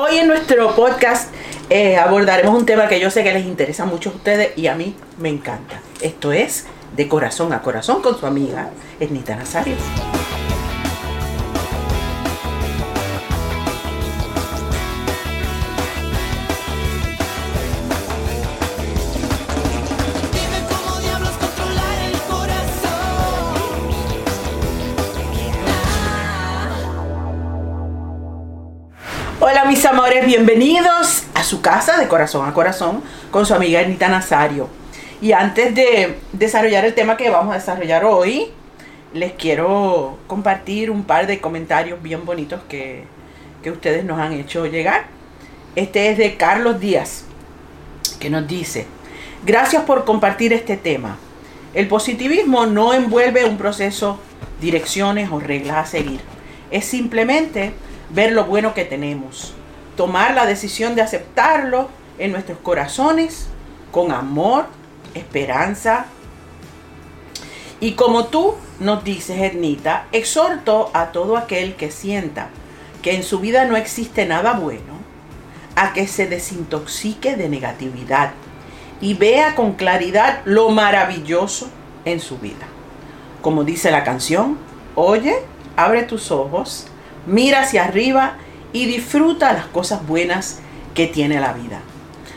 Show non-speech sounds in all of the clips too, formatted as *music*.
Hoy en nuestro podcast eh, abordaremos un tema que yo sé que les interesa mucho a ustedes y a mí me encanta. Esto es De Corazón a Corazón con su amiga Ernita Nazario. Bienvenidos a su casa de corazón a corazón con su amiga Ernita Nazario. Y antes de desarrollar el tema que vamos a desarrollar hoy, les quiero compartir un par de comentarios bien bonitos que, que ustedes nos han hecho llegar. Este es de Carlos Díaz, que nos dice, gracias por compartir este tema. El positivismo no envuelve un proceso, direcciones o reglas a seguir. Es simplemente ver lo bueno que tenemos, tomar la decisión de aceptarlo en nuestros corazones con amor, esperanza. Y como tú nos dices, Ernita, exhorto a todo aquel que sienta que en su vida no existe nada bueno, a que se desintoxique de negatividad y vea con claridad lo maravilloso en su vida. Como dice la canción, oye, abre tus ojos, mira hacia arriba y disfruta las cosas buenas que tiene la vida.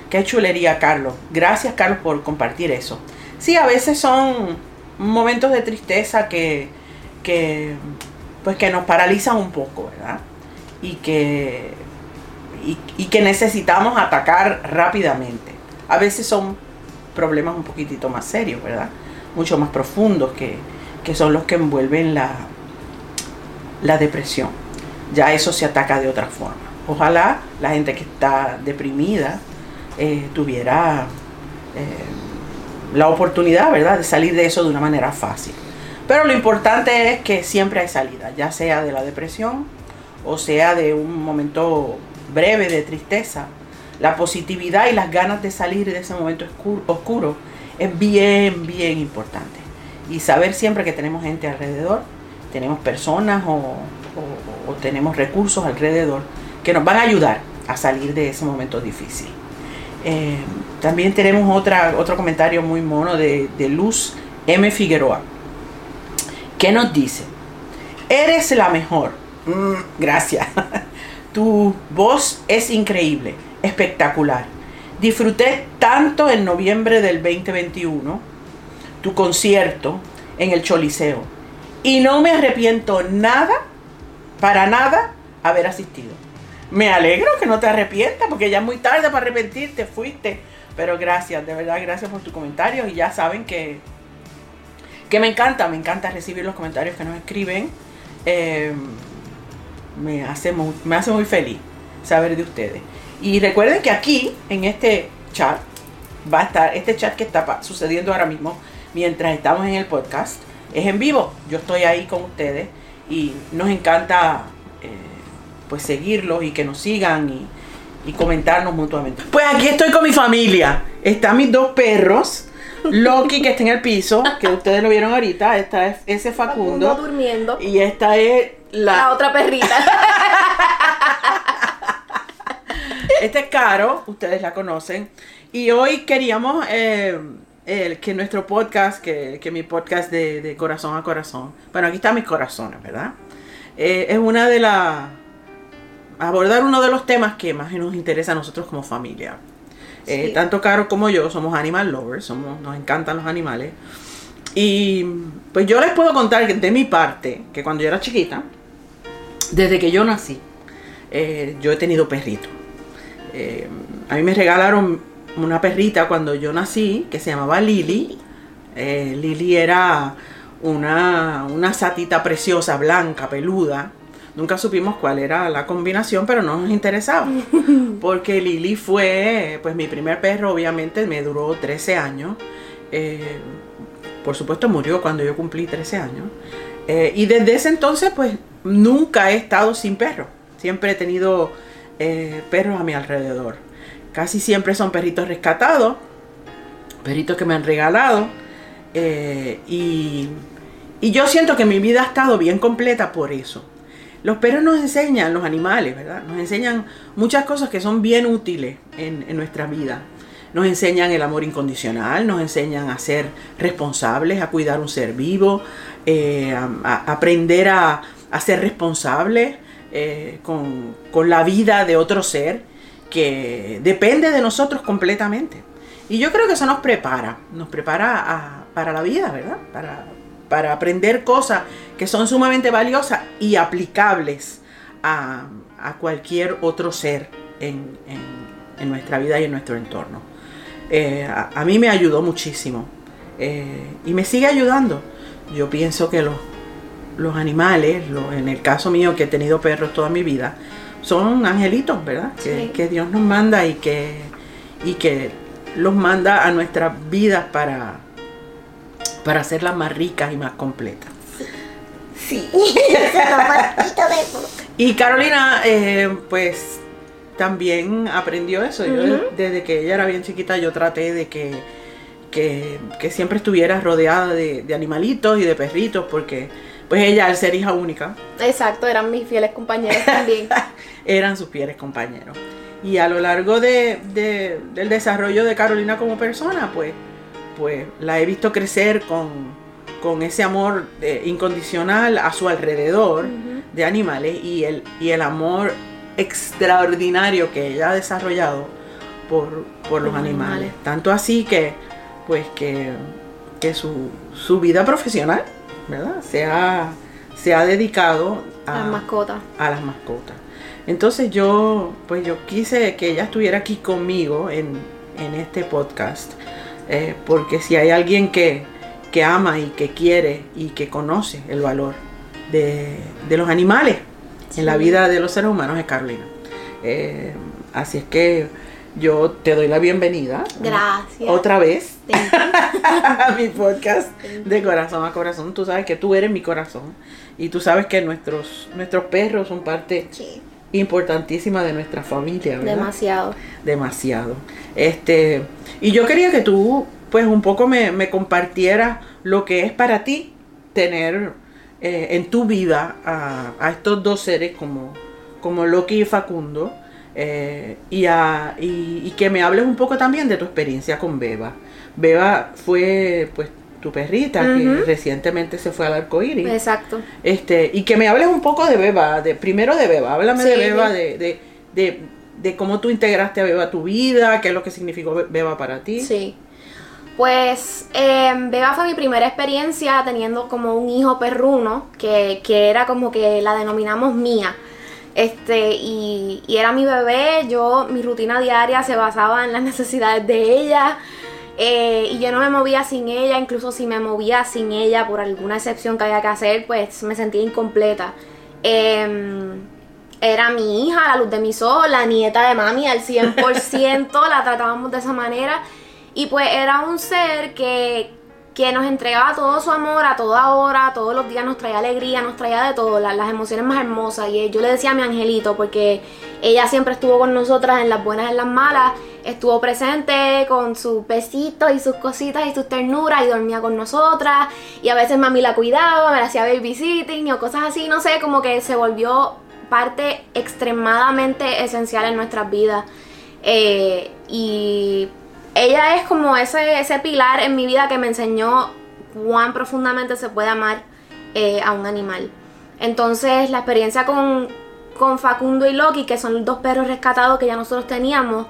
Qué chulería, Carlos. Gracias, Carlos, por compartir eso. Sí, a veces son momentos de tristeza que, que, pues que nos paralizan un poco, ¿verdad? Y que, y, que necesitamos atacar rápidamente. A veces son problemas un poquitito más serios, ¿verdad? Mucho más profundos que, que son los que envuelven la, la depresión. Ya eso se ataca de otra forma. Ojalá la gente que está deprimida eh, tuviera eh, la oportunidad, ¿verdad?, de salir de eso de una manera fácil. Pero lo importante es que siempre hay salida, ya sea de la depresión o sea de un momento breve de tristeza. La positividad y las ganas de salir de ese momento oscuro, oscuro es bien, bien importante. Y saber siempre que tenemos gente alrededor, tenemos personas o, tenemos recursos alrededor que nos van a ayudar a salir de ese momento difícil. Eh, también tenemos otra, otro comentario muy mono de, de Luz M. Figueroa, que nos dice, eres la mejor. Mm, gracias. *laughs* tu voz es increíble, espectacular. Disfruté tanto en noviembre del 2021 tu concierto en el Choliseo y no me arrepiento nada, para nada, haber asistido. Me alegro que no te arrepientas porque ya es muy tarde para arrepentirte, fuiste. Pero gracias, de verdad, gracias por tus comentarios y ya saben que, que me encanta, me encanta recibir los comentarios que nos escriben. Eh, me, hace muy, feliz saber de ustedes. Y recuerden que aquí, en este chat, va a estar, este chat que está sucediendo ahora mismo, mientras estamos en el podcast, es en vivo. Yo estoy ahí con ustedes y nos encanta eh, pues seguirlos y que nos sigan y, y comentarnos mutuamente. Pues aquí estoy con mi familia. Están mis dos perros. Loki que está en el piso, que ustedes lo vieron ahorita, esta es ese Facundo Facundo. durmiendo. Y esta es La la, otra perrita. *laughs* Este es Caro, ustedes la conocen. Y hoy queríamos eh, el- que nuestro podcast, que, que mi podcast de, de corazón a corazón, bueno, aquí están mis corazones, ¿verdad? Eh, es una de las... abordar uno de los temas que más nos interesa a nosotros como familia. Eh. Tanto Caro como yo somos animal lovers, somos, nos encantan los animales. Y pues yo les puedo contar que de mi parte, que cuando yo era chiquita, desde que yo nací, eh, yo he tenido perritos. Eh, a mí me regalaron una perrita cuando yo nací que se llamaba Lily. Eh, Lily era una, una satita preciosa, blanca, peluda. Nunca supimos cuál era la combinación, pero no nos interesaba. *laughs* Porque Lily fue, pues mi primer perro, obviamente, me duró 13 años. Eh, por supuesto, murió cuando yo cumplí 13 años. Eh, y desde ese entonces, pues nunca he estado sin perro. Siempre he tenido eh, perros a mi alrededor. Casi siempre son perritos rescatados, perritos que me han regalado. eh, y, yo siento que mi vida ha estado bien completa por eso. los perros nos enseñan, los animales, ¿verdad? Nos enseñan muchas cosas que son bien útiles en, nuestra vida. Nos enseñan el amor incondicional, nos enseñan a ser responsables, a cuidar un ser vivo, eh, a, aprender a, ser responsables eh, con la vida de otro ser que depende de nosotros completamente. Y yo creo que eso nos prepara, nos prepara para la vida, ¿verdad? Para, para aprender cosas que son sumamente valiosas y aplicables a, a cualquier otro ser en, en- nuestra vida y en nuestro entorno. Eh, a, mí me ayudó muchísimo eh, y me sigue ayudando. Yo pienso que los, los animales, en el caso mío que he tenido perros toda mi vida, son angelitos, ¿verdad? Que, Sí. que Dios nos manda y que, y que los manda a nuestras vidas para, para hacerlas más ricas y más completas. Sí. *laughs* Y Carolina, eh, pues también aprendió eso. Yo, desde que ella era bien chiquita, yo traté de que, que, que siempre estuviera rodeada de, de animalitos y de perritos, porque pues ella, al ser hija única, Exacto, eran mis fieles compañeros también. *laughs* eran sus fieles compañeros. Y a lo largo de, de- del desarrollo de Carolina como persona, pues, pues la he visto crecer con, con ese amor eh, incondicional a su alrededor de animales y el, y el amor extraordinario que ella ha desarrollado por, por los Los animales. animales. Tanto así que, pues, que, que su, su vida profesional, ¿verdad? Se ha, se ha dedicado a, Las mascotas. a las mascotas. Entonces yo, pues yo quise que ella estuviera aquí conmigo en, en este podcast, eh, porque si hay alguien que, que ama y que quiere y que conoce el valor de, de los animales en la vida de los seres humanos es Carolina. Eh, así es que yo te doy la bienvenida. Gracias. Otra vez a *laughs* mi podcast de corazón a corazón. Tú sabes que tú eres mi corazón y tú sabes que nuestros, nuestros perros son parte Sí. importantísima de nuestra familia, ¿verdad? Demasiado. Demasiado. Este, y yo quería que tú, pues, un poco me, me compartieras lo que es para ti tener eh, en tu vida a, a estos dos seres como, como Loki y Facundo. Eh, y, a- y, y que me hables un poco también de tu experiencia con Beba. Beba fue, pues, tu perrita que recientemente se fue al arco iris. Exacto. Este, y que me hables un poco de Beba, de, primero de Beba, háblame de Beba, sí. de, de, de, de cómo tú integraste a Beba a tu vida, qué es lo que significó Be- Beba para ti. Sí. Pues eh, Beba fue mi primera experiencia teniendo como un hijo perruno, que, que era como que la denominamos mía. Este, y, y era mi bebé, yo, mi rutina diaria se basaba en las *laughs* necesidades de ella. eh, y yo no me movía sin ella, incluso si me movía sin ella por alguna excepción que había que hacer, pues me sentía incompleta. Em, era mi hija, la luz de mis ojos, la nieta de mami al 100%, la tratábamos de esa manera. Y pues era un ser que, que nos entregaba todo su amor a toda hora, todos los días nos traía alegría, nos traía de todo, la- las emociones más hermosas. Y yo le decía a mi angelito, porque ella siempre estuvo con nosotras en las buenas y en las malas, estuvo presente con sus besitos y sus cositas y sus ternuras y dormía con nosotras. Y a veces mami la cuidaba, me la hacía babysitting o cosas así, no sé, como que se volvió parte extremadamente esencial en nuestras vidas. Eh, y ella es como ese, ese pilar en mi vida que me enseñó cuán profundamente se puede amar eh, a un animal. Entonces la experiencia con, con Facundo y Loki, que son dos perros rescatados que ya nosotros teníamos,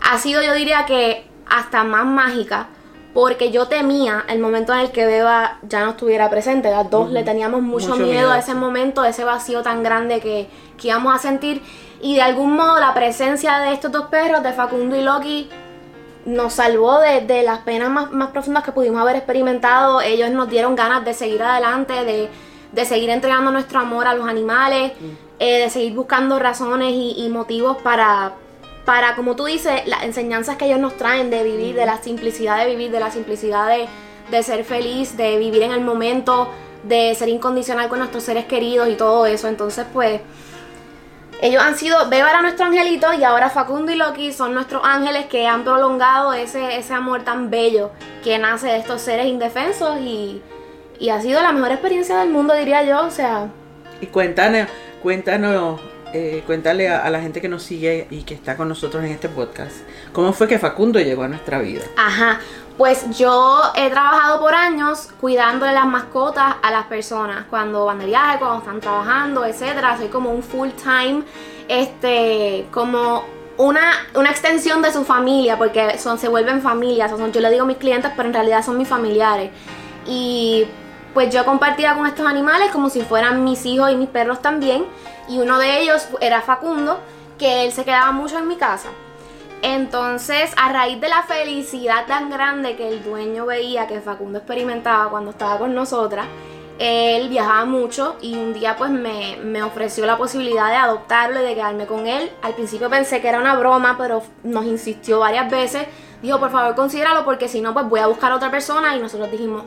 ha sido yo diría que hasta más mágica. Porque yo temía el momento en el que Beba ya no estuviera presente. Las dos le teníamos mucho, Mucho miedo, miedo, a ese momento, ese vacío tan grande que, que íbamos a sentir. Y de algún modo la presencia de estos dos perros, de Facundo y Loki, nos salvó de, de las penas más, más profundas que pudimos haber experimentado. Ellos nos dieron ganas de seguir adelante, de, de seguir entregando nuestro amor a los animales, eh, de seguir buscando razones y, y motivos para, para, como tú dices, las enseñanzas que ellos nos traen de vivir, de la simplicidad de vivir, de la simplicidad de, de ser feliz, de vivir en el momento, de ser incondicional con nuestros seres queridos y todo eso. Entonces, pues, ellos han sido, Beba era nuestro angelito y ahora Facundo y Loki son nuestros ángeles que han prolongado ese, ese amor tan bello que nace de estos seres indefensos y, y ha sido la mejor experiencia del mundo, diría yo. O sea, Y cuéntanos, cuéntanos, eh, cuéntale a, a la gente que nos sigue y que está con nosotros en este podcast, ¿cómo fue que Facundo llegó a nuestra vida? Ajá. Pues yo he trabajado por años cuidándole las mascotas a las personas cuando van de viaje, cuando están trabajando, etcétera. Soy como un full time, este, como una, una extensión de su familia, porque son, se vuelven familias. O son, yo le digo mis clientes, pero en realidad son mis familiares. Y pues yo compartía con estos animales como si fueran mis hijos y mis perros también. Y uno de ellos era Facundo, que él se quedaba mucho en mi casa. Entonces, a raíz de la felicidad tan grande que el dueño veía que Facundo experimentaba cuando estaba con nosotras, él viajaba mucho y un día pues me, me ofreció la posibilidad de adoptarlo y de quedarme con él. Al principio pensé que era una broma, pero nos insistió varias veces. Dijo, por favor, considéralo porque si no, pues voy a buscar a otra persona. Y nosotros dijimos,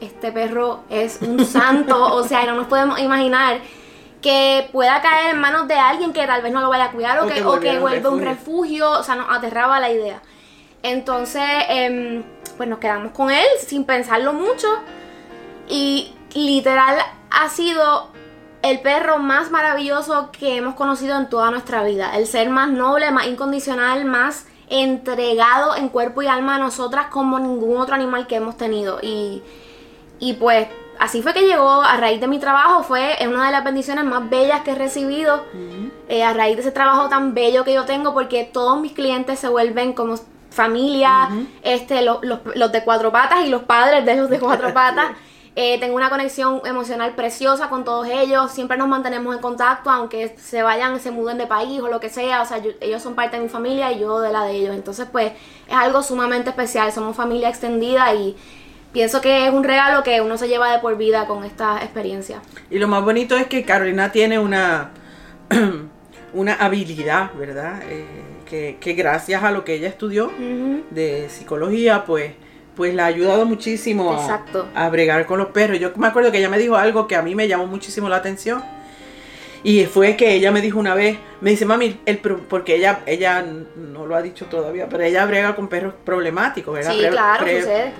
este perro es un santo. *laughs* o sea, no nos podemos imaginar que pueda caer en manos de alguien que tal vez no lo vaya a cuidar o, O que, que o que un vuelva un refugio. O sea, nos aterraba la idea. Entonces, em, pues nos quedamos con él sin pensarlo mucho. Y literal ha sido el perro más maravilloso que hemos conocido en toda nuestra vida. El ser más noble, más incondicional, más entregado en cuerpo y alma a nosotras como ningún otro animal que hemos tenido. Y, y pues así fue que llegó a raíz de mi trabajo. Fue una de las bendiciones más bellas que he recibido. eh, a raíz de ese trabajo tan bello que yo tengo porque todos mis clientes se vuelven como familia, este, lo- los, los de cuatro patas y los padres de los de cuatro *laughs* patas. Eh, tengo una conexión emocional preciosa con todos ellos. Siempre nos mantenemos en contacto, aunque se vayan, se muden de país o lo que sea. O sea, yo- ellos son parte de mi familia y yo de la de ellos. Entonces, pues, es algo sumamente especial. Somos familia extendida y pienso que es un regalo que uno se lleva de por vida con esta experiencia. Y lo más bonito es que Carolina tiene una, *clears throat* una habilidad, ¿verdad? Eh, que, que gracias a lo que ella estudió de psicología, pues, pues la ha ayudado muchísimo a, a bregar con los perros. Yo me acuerdo que ella me dijo algo que a mí me llamó muchísimo la atención. Y fue que ella me dijo una vez, me dice, mami, el pro-" porque ella, ella no lo ha dicho todavía, pero ella brega con perros problemáticos, ¿verdad? Sí, claro.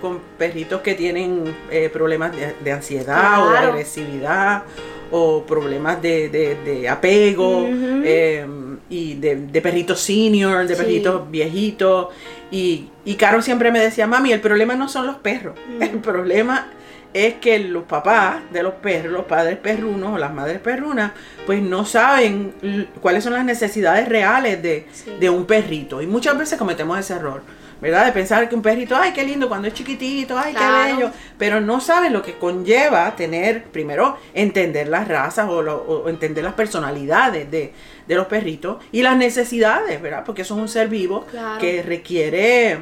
Con perritos que tienen eh, problemas de, de ansiedad o de agresividad o problemas de, de- de apego eh, y de, de perritos senior, de Sí. perritos viejitos. Y, y Caro siempre me decía, mami, el problema no son los perros, Mm. el problema es que los papás de los perros, los padres perrunos o las madres perrunas, pues no saben cuáles son las necesidades reales de, Sí. de un perrito. Y muchas veces cometemos ese error, ¿verdad? De pensar que un perrito, ay, qué lindo cuando es chiquitito, ay, Claro. qué bello. Pero no saben lo que conlleva tener, primero, entender las razas o, lo- o entender las personalidades de, de los perritos y las necesidades, ¿verdad? Porque eso es un ser vivo Claro. que requiere,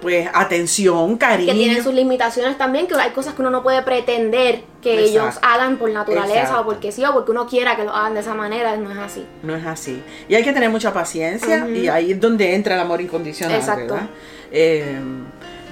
pues, atención, cariño. que tienen sus limitaciones también, que hay cosas que uno no puede pretender que ellos hagan por naturaleza Exacto. o porque sí o porque uno quiera que lo hagan de esa manera, no es así. No es así. Y hay que tener mucha paciencia y ahí es donde entra el amor incondicional, Exacto. ¿verdad? Eh,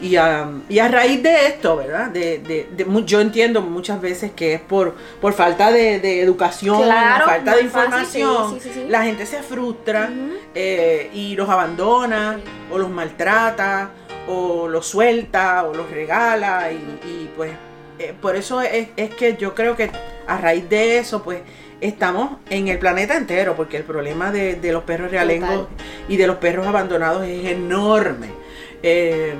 y, a, y a raíz de esto, ¿verdad? De, de- de yo entiendo muchas veces que es por, por falta de, de educación, Claro, falta de fácil, información. sí, sí, sí, sí. La gente se frustra eh, y los abandona o los maltrata o los suelta o los regala y, y, pues eh, por eso es, es que yo creo que a raíz de eso pues estamos en el planeta entero porque el problema de, de los perros realengos Total. y de los perros abandonados es enorme. Eh,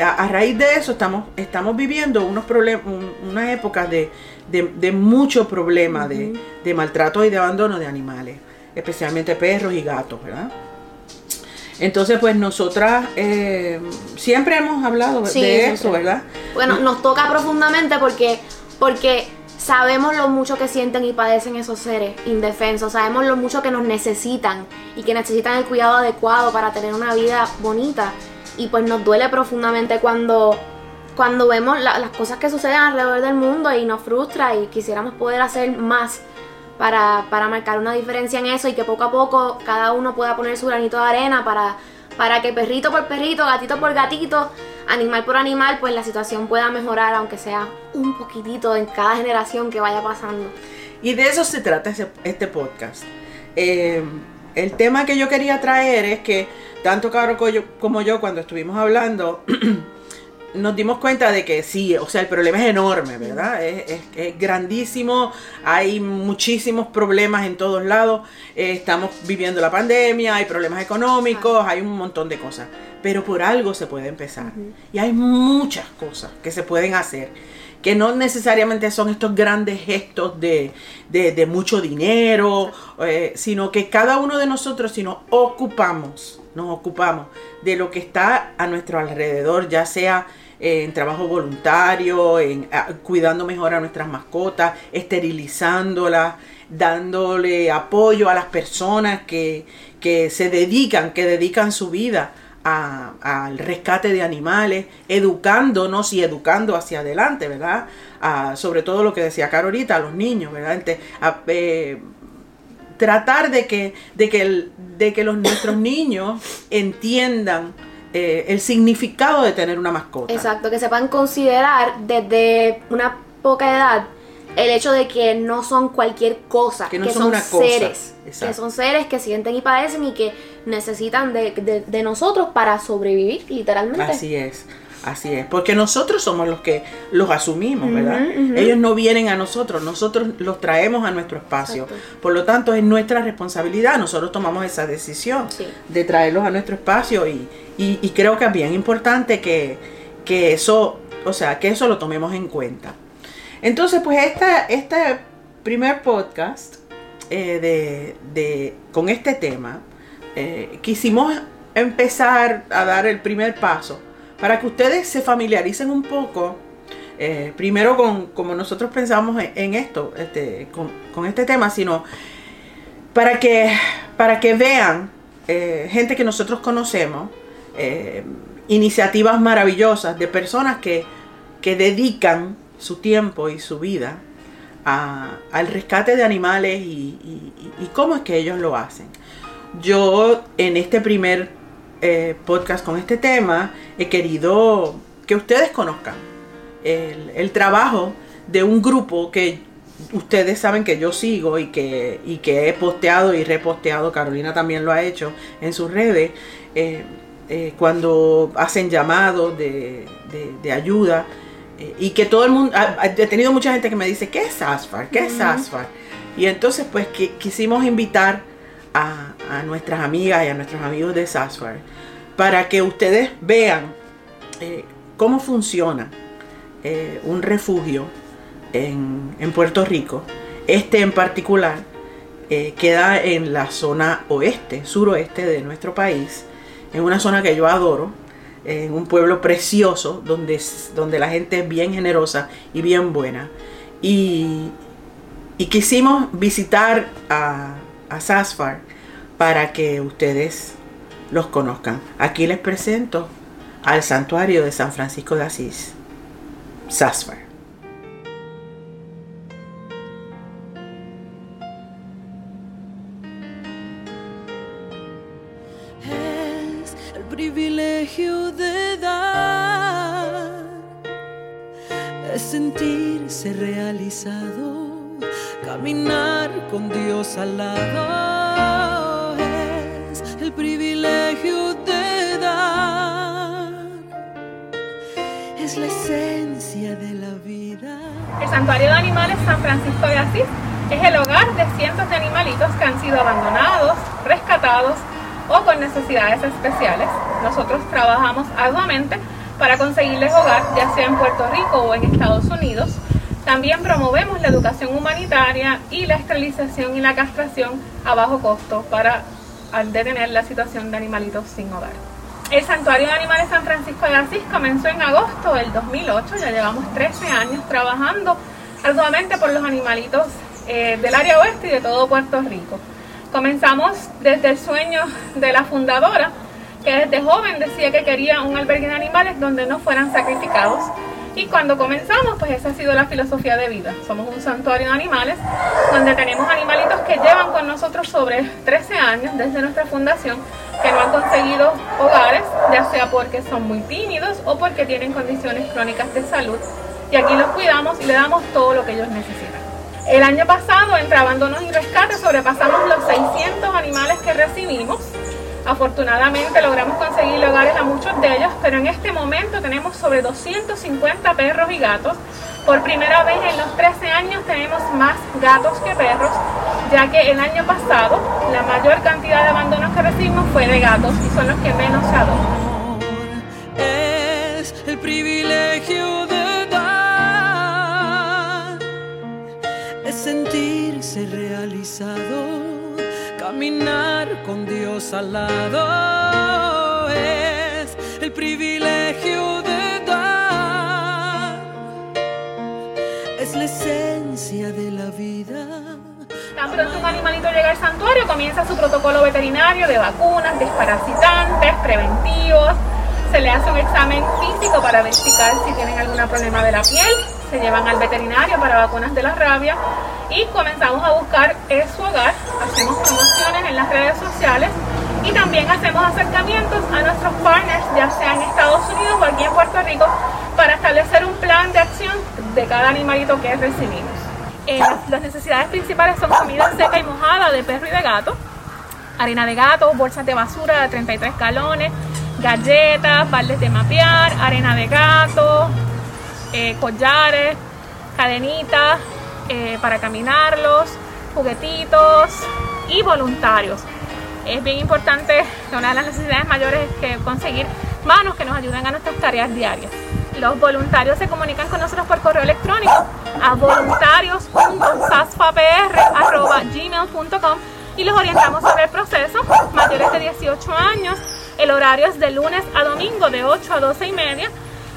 a, a raíz de eso estamos, estamos viviendo unos problemas, unas épocas de, de, de mucho problema de, de maltrato y de abandono de animales, especialmente perros y gatos, ¿verdad? Entonces, pues nosotras eh, siempre hemos hablado Sí, de siempre. eso, ¿verdad? Bueno, nos toca profundamente porque, porque sabemos lo mucho que sienten y padecen esos seres indefensos, sabemos lo mucho que nos necesitan y que necesitan el cuidado adecuado para tener una vida bonita. Y pues nos duele profundamente cuando, cuando vemos la- las cosas que suceden alrededor del mundo y nos frustra y quisiéramos poder hacer más para, para marcar una diferencia en eso y que poco a poco cada uno pueda poner su granito de arena para, para que perrito por perrito, gatito por gatito, animal por animal, pues la situación pueda mejorar, aunque sea un poquitito en cada generación que vaya pasando. Y de eso se trata este podcast. Eh, el tema que yo quería traer es que tanto Caro como yo cuando estuvimos hablando, *clears throat* nos dimos cuenta de que sí, o sea, el problema es enorme, ¿verdad? Es, es- es grandísimo, hay muchísimos problemas en todos lados, eh, estamos viviendo la pandemia, hay problemas económicos, hay un montón de cosas, pero por algo se puede empezar. Y hay muchas cosas que se pueden hacer, que no necesariamente son estos grandes gestos de, de- de mucho dinero, eh, sino que cada uno de nosotros, si nos ocupamos, nos ocupamos de lo que está a nuestro alrededor, ya sea eh, en trabajo voluntario, en cuidando mejor a nuestras mascotas, esterilizándolas, dándole apoyo a las personas que, que se dedican, que dedican su vida al rescate de animales, educándonos y educando hacia adelante, ¿verdad? Sobre todo lo que decía Caro ahorita, a los niños, ¿verdad? Eh, tratar de que, de que, el- de que los, nuestros *coughs* niños entiendan eh, el significado de tener una mascota. Exacto, que sepan considerar desde una poca edad el hecho de que no son cualquier cosa, Que no son una seres, que son seres que sienten y padecen y que necesitan de, de- de nosotros para sobrevivir, literalmente. Así es, así es. Porque nosotros somos los que los asumimos, ¿verdad? Ellos no vienen a nosotros, nosotros los traemos a nuestro espacio. Exacto. Por lo tanto, es nuestra responsabilidad, nosotros tomamos esa decisión Sí. de traerlos a nuestro espacio y, y- y creo que es bien importante que, que eso, o sea, que eso lo tomemos en cuenta. Entonces, pues esta, este primer podcast eh, de, de- con este tema, eh, quisimos empezar a dar el primer paso para que ustedes se familiaricen un poco, eh, primero con como nosotros pensamos en, esto, este, con, este tema, sino para que, para que vean eh, gente que nosotros conocemos, eh, iniciativas maravillosas de personas que, que dedican su tiempo y su vida al rescate de animales y- y cómo es que ellos lo hacen. Yo en este primer eh, podcast con este tema he querido que ustedes conozcan el, el trabajo de un grupo que ustedes saben que yo sigo y que, y que he posteado y reposteado, Carolina también lo ha hecho en sus redes, eh, eh, cuando hacen llamados de, de- de ayuda y que todo el mundo, ha- he tenido mucha gente que me dice, ¿qué es ASFAR? ¿Qué es. ASFAR? Y entonces pues que, quisimos invitar a, nuestras amigas y a nuestros amigos de SASFAR para que ustedes vean eh, cómo funciona eh, un refugio en, en Puerto Rico. Este en particular eh, queda en la zona oeste, suroeste de nuestro país, en una zona que yo adoro, en un pueblo precioso donde, donde la gente es bien generosa y bien buena. Y, y quisimos visitar a, a Sasfar para que ustedes los conozcan. Aquí les presento al santuario de San Francisco de Asís, Sasfar. es el privilegio de dar, sentirse realizado, caminar con Dios al lado, es el privilegio de dar, es la esencia de la vida. El Santuario de Animales San Francisco de Asís es el hogar de cientos de animalitos que han sido abandonados, rescatados o con necesidades especiales. Nosotros trabajamos arduamente para conseguirles hogar, ya sea en Puerto Rico o en Estados Unidos. También promovemos la educación humanitaria y la esterilización y la castración a bajo costo para detener la situación de animalitos sin hogar. El Santuario de Animales San Francisco de Asís comenzó en agosto del 2008, ya llevamos 13 años trabajando arduamente por los animalitos eh, del área oeste y de todo Puerto Rico. Comenzamos desde el sueño de la fundadora, que desde joven decía que quería un albergue de animales donde no fueran sacrificados. Y cuando comenzamos, pues esa ha sido la filosofía de vida. Somos un santuario de animales donde tenemos animalitos que llevan con nosotros sobre 13 años desde nuestra fundación, que no han conseguido hogares, ya sea porque son muy tímidos o porque tienen condiciones crónicas de salud. Y aquí los cuidamos y le damos todo lo que ellos necesitan. El año pasado, entre abandonos y rescates, sobrepasamos los 600 animales que recibimos. Afortunadamente logramos conseguir hogares a muchos de ellos, pero en este momento tenemos sobre 250 perros y gatos. Por primera vez en los 13 años tenemos más gatos que perros, ya que el año pasado la mayor cantidad de abandonos que recibimos fue de gatos y son los que menos se adoptan. Es el privilegio de dar, es sentirse realizado, caminar con Dios al lado. Es el privilegio de dar, es la esencia de la vida. Tan pronto un animalito llega al santuario, comienza su protocolo veterinario de vacunas, desparasitantes, preventivos. Se le hace un examen físico para verificar si tienen algún problema de la piel. Se llevan al veterinario para vacunas de la rabia y comenzamos a buscar su hogar. Hacemos promociones en las redes sociales y también hacemos acercamientos a nuestros partners, ya sea en Estados Unidos o aquí en Puerto Rico, para establecer un plan de acción de cada animalito que recibimos. Eh, las- necesidades principales son comida seca y mojada de perro y de gato, harina de gato, bolsas de basura de 33 galones, galletas, baldes de mapear, arena de gato, eh, collares, cadenitas eh, para caminarlos, juguetitos y voluntarios. Es bien importante, una de las necesidades mayores es que conseguir manos que nos ayuden a nuestras tareas diarias. Los voluntarios se comunican con nosotros por correo electrónico a voluntarios.sasfapr.gmail.com y los orientamos sobre el proceso. Mayores de 18 años, el horario es de lunes a domingo de 8 a 12 y media.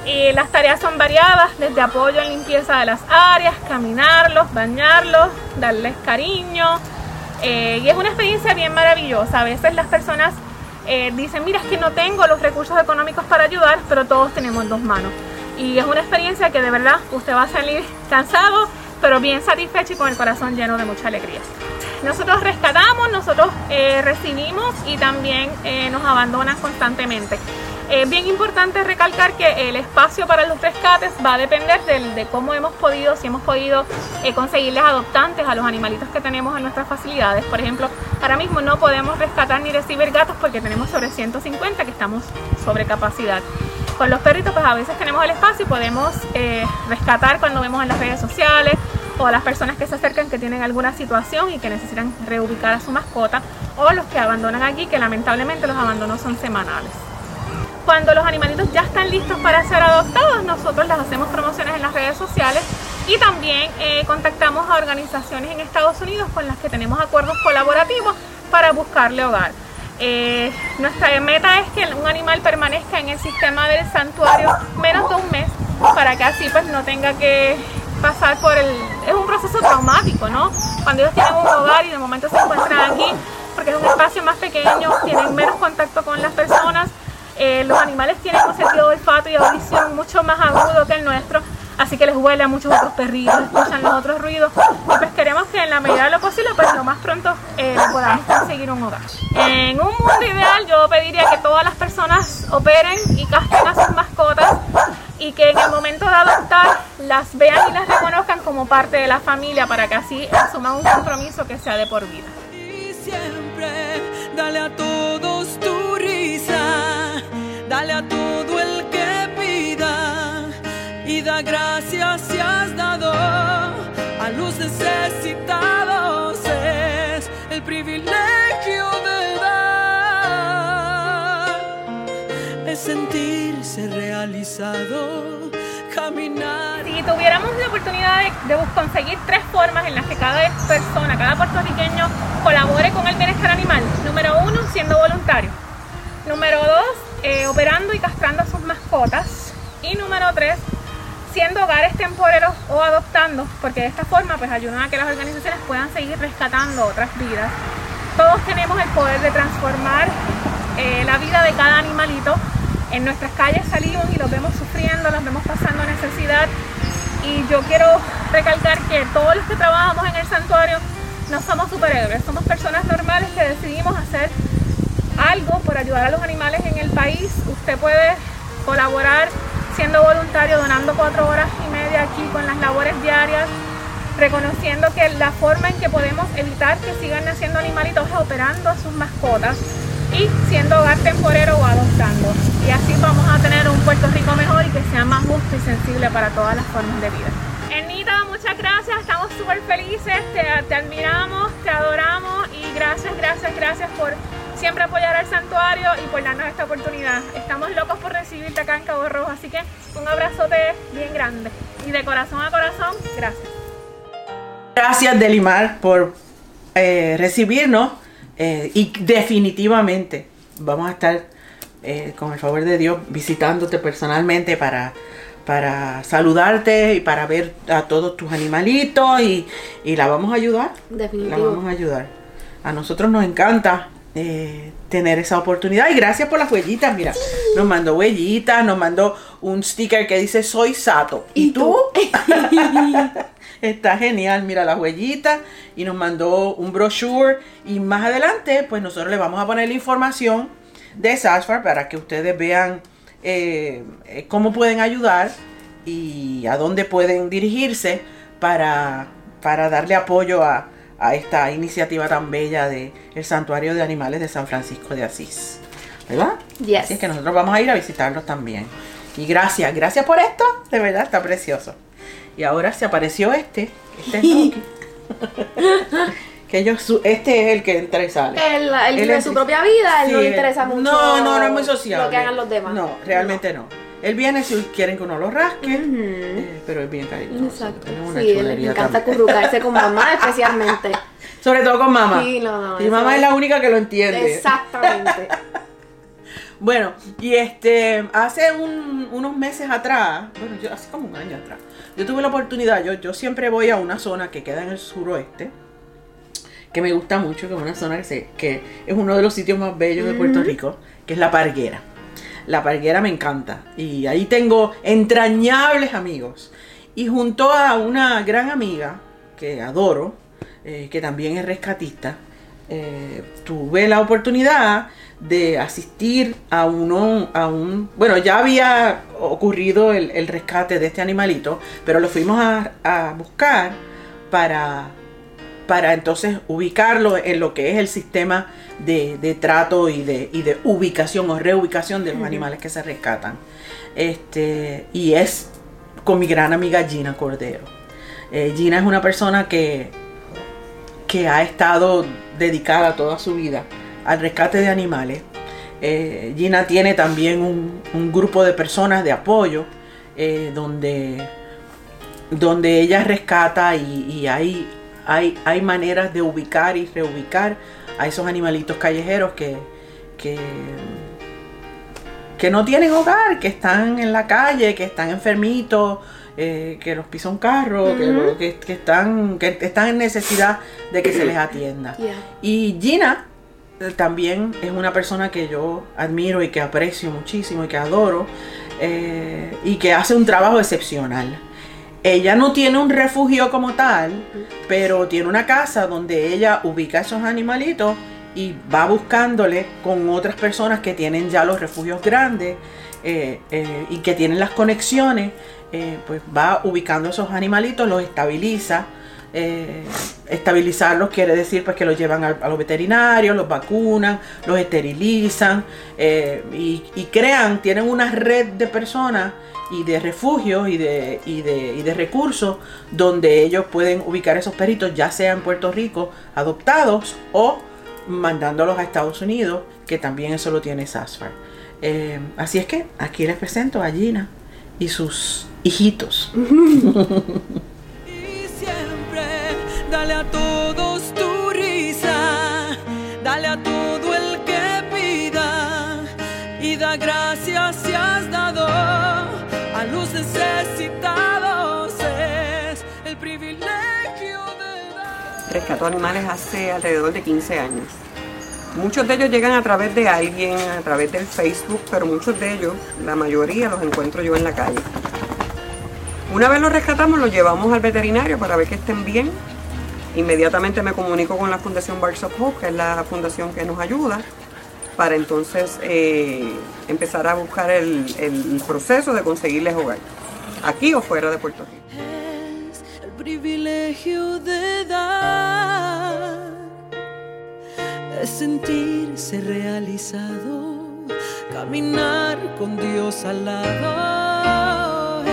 Y las tareas son variadas, desde apoyo en limpieza de las áreas, caminarlos, bañarlos, darles cariño. Eh, y es una experiencia bien maravillosa. A veces las personas eh, dicen, mira, es que no tengo los recursos económicos para ayudar, pero todos tenemos dos manos. Y es una experiencia que de verdad usted va a salir cansado, pero bien satisfecho y con el corazón lleno de mucha alegría. Nosotros rescatamos, nosotros eh, recibimos y también eh, nos abandonan constantemente. Es bien importante recalcar que el espacio para los rescates va a depender de cómo hemos podido, si hemos podido eh, conseguirles adoptantes a los animalitos que tenemos en nuestras facilidades. Por ejemplo, ahora mismo no podemos rescatar ni recibir gatos porque tenemos sobre 150 que estamos sobre capacidad. Con los perritos, pues a veces tenemos el espacio y podemos eh, rescatar cuando vemos en las redes sociales o las personas que se acercan que tienen alguna situación y que necesitan reubicar a su mascota o los que abandonan aquí, que lamentablemente los abandonos son semanales. Cuando los animalitos ya están listos para ser adoptados, nosotros les hacemos promociones en las redes sociales y también eh, contactamos a organizaciones en Estados Unidos con las que tenemos acuerdos colaborativos para buscarle hogar. Eh, nuestra meta es que un animal permanezca en el sistema del santuario menos de un mes para que así pues no tenga que pasar por el... Es un proceso traumático, ¿no? Cuando ellos tienen un hogar y de momento se encuentran aquí, porque es un espacio más pequeño, tienen menos contacto con las personas, eh, los animales tienen un sentido de olfato y audición mucho más agudo que el nuestro, así que les huele a muchos otros perritos, escuchan los otros ruidos. Y pues queremos que en la medida de lo posible, pues lo más pronto eh, podamos conseguir un hogar. En un mundo ideal, yo pediría que todas las personas operen y castren a sus mascotas y que en el momento de adoptar las vean y las reconozcan como parte de la familia para que así asuman un compromiso que sea de por vida. Y siempre dale a dale a todo el que pida y da gracias si has dado a los necesitados. Es el privilegio de dar, es sentirse realizado, caminar. Si tuviéramos la oportunidad de, de conseguir tres formas en las que cada persona, cada puertorriqueño colabore con el bienestar animal. Número uno, siendo voluntario. Número dos, eh, operando y castrando a sus mascotas. Y número tres, siendo hogares temporeros o adoptando, porque de esta forma pues ayudan a que las organizaciones puedan seguir rescatando otras vidas. Todos tenemos el poder de transformar eh, la vida de cada animalito. En nuestras calles salimos y los vemos sufriendo, los vemos pasando necesidad. Y yo quiero recalcar que todos los que trabajamos en el santuario no somos superhéroes, somos personas normales que decidimos hacer algo por ayudar a los animales en el país. Usted puede colaborar siendo voluntario, donando cuatro horas y media aquí con las labores diarias, reconociendo que la forma en que podemos evitar que sigan naciendo animalitos es operando a sus mascotas. y siendo hogar temporero o adoptando. Y así vamos a tener un Puerto Rico mejor y que sea más justo y sensible para todas las formas de vida. Enita, muchas gracias, estamos súper felices, te, te admiramos, te adoramos y gracias, gracias, gracias por siempre apoyar al santuario y por darnos esta oportunidad. Estamos locos por recibirte acá en Cabo Rojo, así que un abrazote bien grande. Y de corazón a corazón, gracias. Gracias, Delimar, por eh, recibirnos eh, y definitivamente vamos a estar, eh, con el favor de Dios, visitándote personalmente para, para saludarte y para ver a todos tus animalitos y, y la vamos a ayudar. La Definitivo. vamos a ayudar. A nosotros nos encanta eh, tener esa oportunidad. Y gracias por las huellitas. Mira, nos mandó huellitas, nos mandó un sticker que dice soy Sato. ¿Y, ¿Y tú? *laughs* Está genial, mira las huellitas y nos mandó un brochure y más adelante pues nosotros le vamos a poner la información de SASFAR para que ustedes vean eh, eh, cómo pueden ayudar y a dónde pueden dirigirse para, para darle apoyo a, a esta iniciativa tan bella de el Santuario de Animales de San Francisco de Asís. ¿Verdad? Yes. Así es que nosotros vamos a ir a visitarlos también. Y gracias, gracias por esto, de verdad está precioso. Y ahora se apareció este, este es *laughs* que su- este es el que entra y sale. Él, él Él vive su propia vida, él Sí, no le interesa mucho. No, no, no es muy sociable. Lo que hagan los demás. No, realmente no. Él viene si quieren que uno lo rasque, eh, pero es bien cariñoso. Exacto. Una Sí, le encanta currucarse con *laughs* mamá especialmente. Sobre todo con mamá. Sí, no, no, y eso mamá es la única que lo entiende. Exactamente. *laughs* Bueno, y este, hace un- unos meses atrás, bueno, yo, hace como un año atrás, yo tuve la oportunidad, yo, yo siempre voy a una zona que queda en el suroeste, que me gusta mucho, que es una zona que, se- que es uno de los sitios más bellos de Puerto Rico, que es La Parguera. La Parguera me encanta y ahí tengo entrañables amigos. Y junto a una gran amiga que adoro, eh, que también es rescatista, eh, tuve la oportunidad de asistir a uno, a un, bueno, ya había ocurrido el, rescate de este animalito, pero lo fuimos a buscar para, para entonces ubicarlo en lo que es el sistema de, de trato y de, y de ubicación o reubicación de los animales que se rescatan. Este, y es con mi gran amiga Gina Cordero. Eh, Gina es una persona que, que ha estado dedicada toda su vida al rescate de animales. Eh, Gina tiene también un, un grupo de personas de apoyo eh, donde, donde ella rescata y, y hay, hay, hay maneras de ubicar y reubicar a esos animalitos callejeros que, que, que no tienen hogar, que están en la calle, que están enfermitos, eh, que los pisa un carro, que, que, que están, que están en necesidad de que se les atienda. *clears throat* Yeah. Y Gina eh, también es una persona que yo admiro y que aprecio muchísimo y que adoro eh, y que hace un trabajo excepcional. Ella no tiene un refugio como tal, pero tiene una casa donde ella ubica a esos animalitos y va buscándole con otras personas que tienen ya los refugios grandes eh, eh, y que tienen las conexiones, eh, pues va ubicando esos animalitos, los estabiliza. estabilizarlos quiere decir pues que los llevan a, los veterinarios, los vacunan, los esterilizan y, y crean, tienen una red de personas y de refugios y de, y, de, y de recursos donde ellos pueden ubicar esos perritos, ya sea en Puerto Rico adoptados o mandándolos a Estados Unidos, que también eso lo tiene SASFAR. Eh, así es que aquí les presento a Gina y sus hijitos. *laughs* Rescató animales hace alrededor de 15 años. Muchos de ellos llegan a través de alguien, a través del Facebook, pero muchos de ellos, la mayoría los encuentro yo en la calle. Una vez los rescatamos, los llevamos al veterinario para ver que estén bien. Inmediatamente me comunico con la Fundación Barks of Hope, que es la fundación que nos ayuda, para entonces eh, empezar a buscar el, el proceso de conseguirles hogar, aquí o fuera de Puerto Rico. Privilegio de dar. es sentirse realizado, caminar con Dios al lado,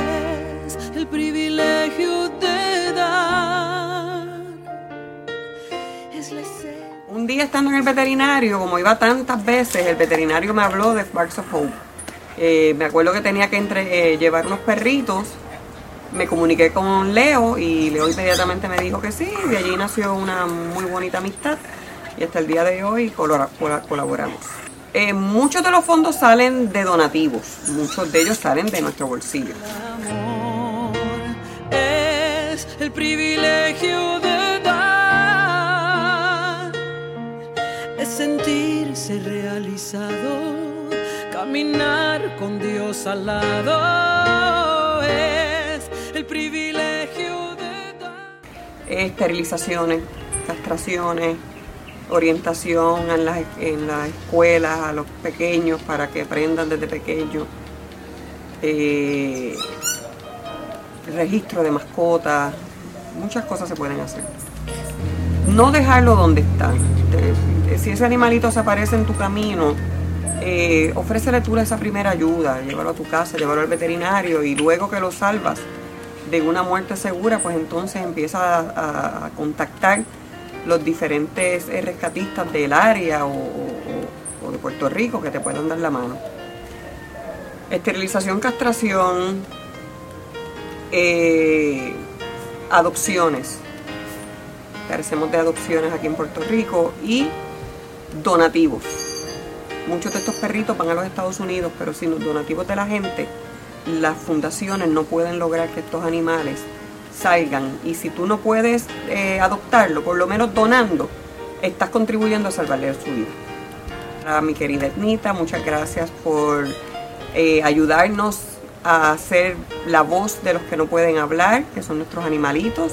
es el privilegio de dar. Es. Un día estando en el veterinario, como iba tantas veces, el veterinario me habló de Sparks of Hope. Eh, me acuerdo que tenía que eh, llevar unos perritos. Me comuniqué con Leo y Leo inmediatamente me dijo que sí. De allí nació una muy bonita amistad y hasta el día de hoy colaboramos. Eh, muchos de los fondos salen de donativos, muchos de ellos salen de nuestro bolsillo. amor es el privilegio de dar, es sentirse realizado, caminar con Dios al lado, es el privilegio de dar. esterilizaciones, castraciones, orientación en las, en las escuelas a los pequeños para que aprendan desde pequeños, eh, registro de mascotas, muchas cosas se pueden hacer. No dejarlo donde está. Si ese animalito se aparece en tu camino, eh, ofrécele tú esa primera ayuda, llévalo a tu casa, llévalo al veterinario y luego que lo salvas de una muerte segura, pues entonces empieza a, contactar los diferentes eh, rescatistas del área o de Puerto Rico que te puedan dar la mano. Esterilización, castración, eh, adopciones. Carecemos de adopciones aquí en Puerto Rico y donativos. Muchos de estos perritos van a los Estados Unidos, pero sin los donativos de la gente, las fundaciones no pueden lograr que estos animales salgan. Y si tú no puedes eh, adoptarlo, por lo menos donando, estás contribuyendo a salvarle su vida. A mi querida Etnita, muchas gracias por eh, ayudarnos a ser la voz de los que no pueden hablar, que son nuestros animalitos.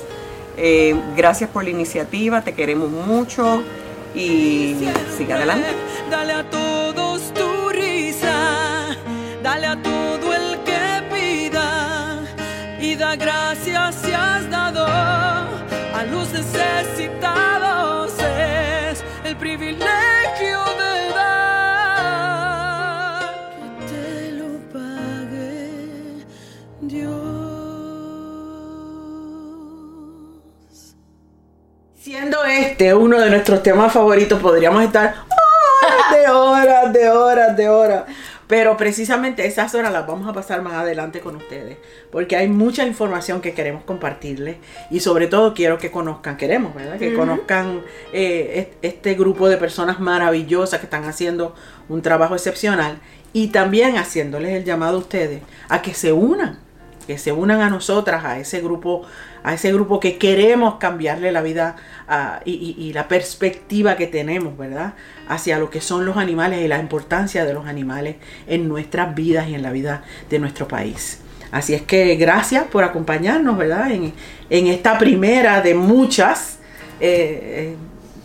Eh, gracias por la iniciativa, te queremos mucho y sigue adelante. Dale a todos y da gracias si has dado a los necesitados. Es el privilegio de dar que te lo pague Dios. Siendo este uno de nuestros temas favoritos, podríamos estar horas de horas, de horas, de horas. Pero precisamente esas horas las vamos a pasar más adelante con ustedes. Porque hay mucha información que queremos compartirles. Y sobre todo quiero que conozcan, queremos, ¿verdad? Que conozcan eh, est- este grupo de personas maravillosas que están haciendo un trabajo excepcional. Y también haciéndoles el llamado a ustedes a que se unan que se unan a nosotras, a ese grupo, a ese grupo que queremos cambiarle la vida y, la perspectiva que tenemos, ¿verdad? Hacia lo que son los animales y la importancia de los animales en nuestras vidas y en la vida de nuestro país. Así es que gracias por acompañarnos, ¿verdad? En, en esta primera de muchas eh,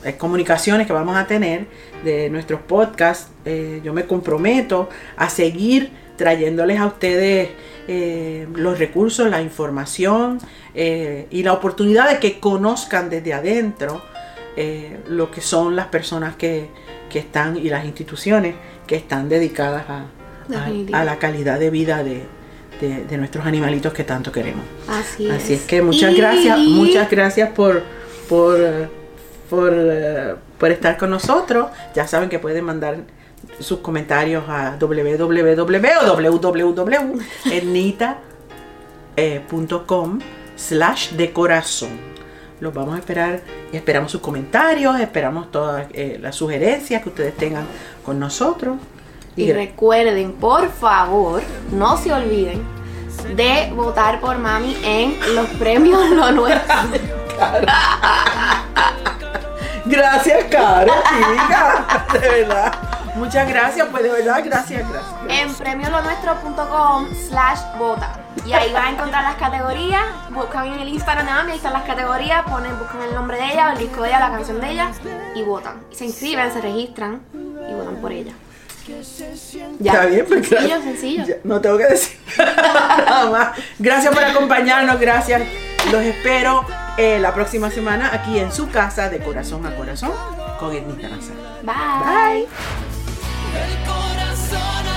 eh, comunicaciones que vamos a tener de nuestros podcasts. Eh, yo me comprometo a seguir trayéndoles a ustedes eh, los recursos, la información eh, y la oportunidad de que conozcan desde adentro eh, lo que son las personas que, que están y las instituciones que están dedicadas a, a- a la calidad de vida de, de- de nuestros animalitos que tanto queremos. Así, Así es que muchas Y- gracias, muchas gracias por, por, por, por estar con nosotros. Ya saben que pueden mandar sus comentarios a www.ernita.com slash de corazón. Los vamos a esperar y esperamos sus comentarios, esperamos todas eh, las sugerencias que ustedes tengan con nosotros. Y recuerden, por favor, no se olviden de votar por mami en los premios Lo Nuestro. Gracias, Caro, *laughs* chica, de verdad. Muchas gracias, pues de verdad, gracias, gracias. En premiolonuestro.com slash vota. Y ahí van a encontrar las categorías. Buscan en el Instagram de mami, ahí están las categorías, ponen, buscan el nombre de ella, el disco de ella, la canción de ella y votan. Y se inscriben, se registran y votan por ella. Ya. Está bien, pues Sencillo, gracias. sencillo. Ya, no tengo que decir *laughs* nada más. Gracias por acompañarnos, gracias. Los espero eh, la próxima semana aquí en su casa de corazón a corazón con Ednita Nazario. Bye. El corazón.